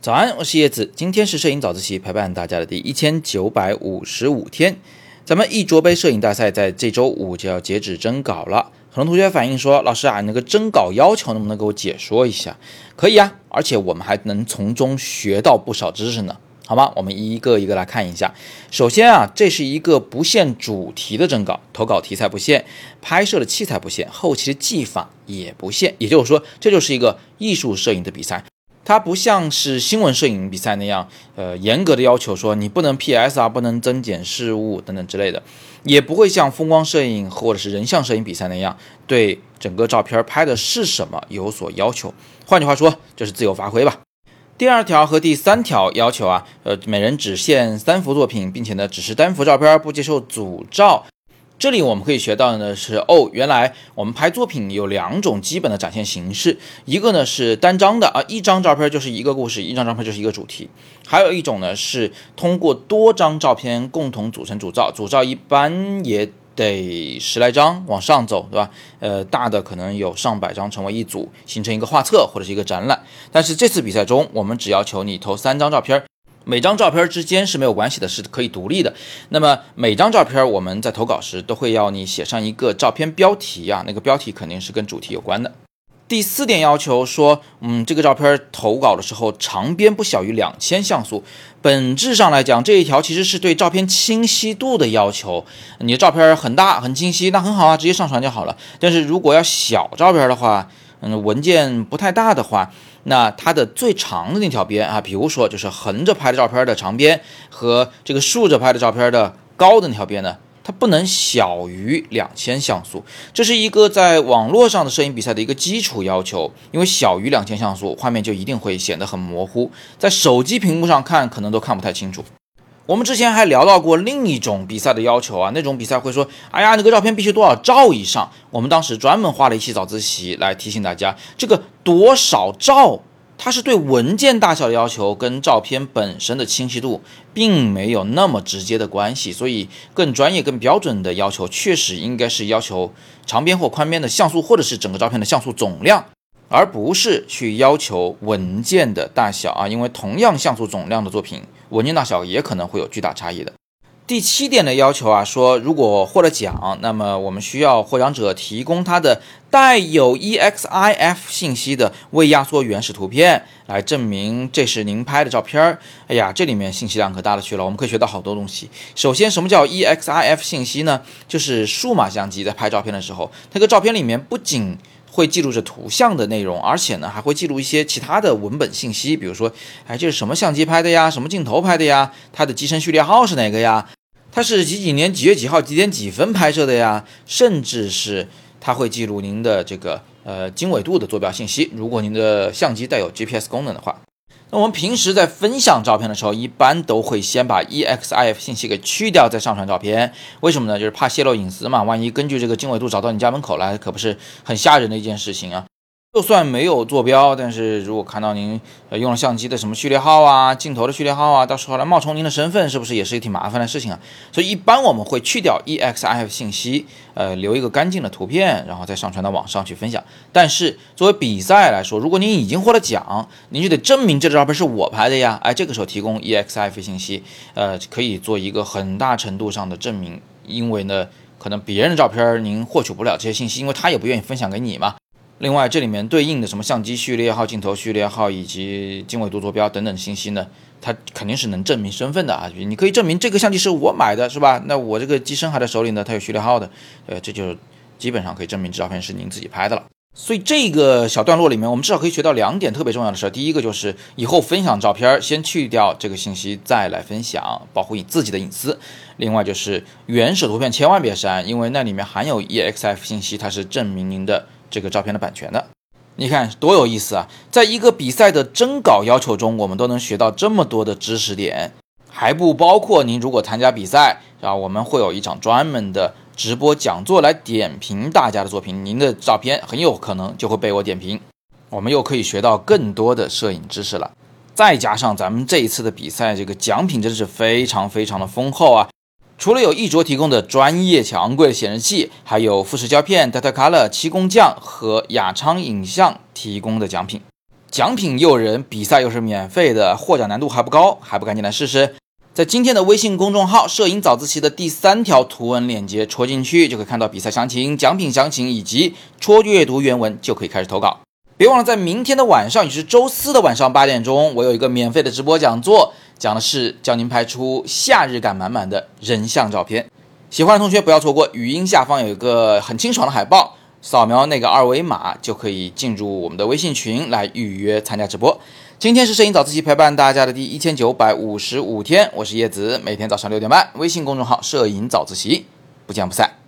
早安，我是叶子，今天是摄影早自习陪伴大家的第一千九百五十五天。咱们一桌杯摄影大赛在这周五就要截止征稿了。很多同学反映说，老师啊，那个征稿要求能不能给我解说一下？可以啊，而且我们还能从中学到不少知识呢。好吗？我们一个一个来看一下。首先啊，这是一个不限主题的征稿，投稿题材不限，拍摄的器材不限，后期的技法也不限。也就是说，这就是一个艺术摄影的比赛。它不像是新闻摄影比赛那样，呃，严格的要求说你不能 PS 啊，不能增减事物等等之类的，也不会像风光摄影或者是人像摄影比赛那样，对整个照片拍的是什么有所要求。换句话说，就是自由发挥吧。第二条和第三条要求啊，呃，每人只限三幅作品，并且呢，只是单幅照片，不接受组照。这里我们可以学到的呢是哦，原来我们拍作品有两种基本的展现形式，一个呢是单张的啊，一张照片就是一个故事，一张照片就是一个主题；还有一种呢是通过多张照片共同组成主照，主照一般也得十来张往上走，对吧？呃，大的可能有上百张成为一组，形成一个画册或者是一个展览。但是这次比赛中，我们只要求你投三张照片。每张照片之间是没有关系的，是可以独立的。那么每张照片我们在投稿时都会要你写上一个照片标题啊，那个标题肯定是跟主题有关的。第四点要求说，嗯，这个照片投稿的时候长边不小于两千像素。本质上来讲，这一条其实是对照片清晰度的要求。你的照片很大很清晰，那很好啊，直接上传就好了。但是如果要小照片的话，嗯，文件不太大的话。那它的最长的那条边啊，比如说就是横着拍的照片的长边和这个竖着拍的照片的高的那条边呢，它不能小于两千像素，这是一个在网络上的摄影比赛的一个基础要求，因为小于两千像素，画面就一定会显得很模糊，在手机屏幕上看可能都看不太清楚。我们之前还聊到过另一种比赛的要求啊，那种比赛会说，哎呀，那个照片必须多少兆以上。我们当时专门花了一期早自习来提醒大家，这个多少兆，它是对文件大小的要求，跟照片本身的清晰度并没有那么直接的关系。所以，更专业、更标准的要求，确实应该是要求长边或宽边的像素，或者是整个照片的像素总量。而不是去要求文件的大小啊，因为同样像素总量的作品，文件大小也可能会有巨大差异的。第七点的要求啊，说如果获了奖，那么我们需要获奖者提供他的带有 EXIF 信息的未压缩原始图片，来证明这是您拍的照片。哎呀，这里面信息量可大了去了，我们可以学到好多东西。首先，什么叫 EXIF 信息呢？就是数码相机在拍照片的时候，那个照片里面不仅会记录着图像的内容，而且呢还会记录一些其他的文本信息，比如说，哎，这是什么相机拍的呀？什么镜头拍的呀？它的机身序列号是哪个呀？它是几几年几月几号几点几分拍摄的呀？甚至是它会记录您的这个呃经纬度的坐标信息，如果您的相机带有 GPS 功能的话。我们平时在分享照片的时候，一般都会先把 EXIF 信息给去掉，再上传照片。为什么呢？就是怕泄露隐私嘛。万一根据这个经纬度找到你家门口来，可不是很吓人的一件事情啊。就算没有坐标，但是如果看到您呃用了相机的什么序列号啊、镜头的序列号啊，到时候来冒充您的身份，是不是也是一挺麻烦的事情啊？所以一般我们会去掉 EXIF 信息，呃，留一个干净的图片，然后再上传到网上去分享。但是作为比赛来说，如果您已经获了奖，您就得证明这张照片是我拍的呀。哎，这个时候提供 EXIF 信息，呃，可以做一个很大程度上的证明，因为呢，可能别人的照片您获取不了这些信息，因为他也不愿意分享给你嘛。另外，这里面对应的什么相机序列号、镜头序列号以及经纬度坐标等等信息呢？它肯定是能证明身份的啊！你可以证明这个相机是我买的，是吧？那我这个机身还在手里呢，它有序列号的，呃，这就基本上可以证明这照片是您自己拍的了。所以这个小段落里面，我们至少可以学到两点特别重要的事儿。第一个就是以后分享照片，先去掉这个信息再来分享，保护你自己的隐私。另外就是原始图片千万别删，因为那里面含有 EXF 信息，它是证明您的。这个照片的版权的，你看多有意思啊！在一个比赛的征稿要求中，我们都能学到这么多的知识点，还不包括您如果参加比赛，啊，我们会有一场专门的直播讲座来点评大家的作品，您的照片很有可能就会被我点评，我们又可以学到更多的摄影知识了。再加上咱们这一次的比赛，这个奖品真是非常非常的丰厚啊！除了有一卓提供的专业且昂贵的显示器，还有富士胶片、Data Color、七工匠和雅昌影像提供的奖品。奖品诱人，比赛又是免费的，获奖难度还不高，还不赶紧来试试？在今天的微信公众号“摄影早自习”的第三条图文链接戳进去，就可以看到比赛详情、奖品详情以及戳阅读原文，就可以开始投稿。别忘了，在明天的晚上，也是周四的晚上八点钟，我有一个免费的直播讲座。讲的是教您拍出夏日感满满的人像照片，喜欢的同学不要错过。语音下方有一个很清爽的海报，扫描那个二维码就可以进入我们的微信群来预约参加直播。今天是摄影早自习陪伴大家的第一千九百五十五天，我是叶子，每天早上六点半，微信公众号“摄影早自习”，不见不散。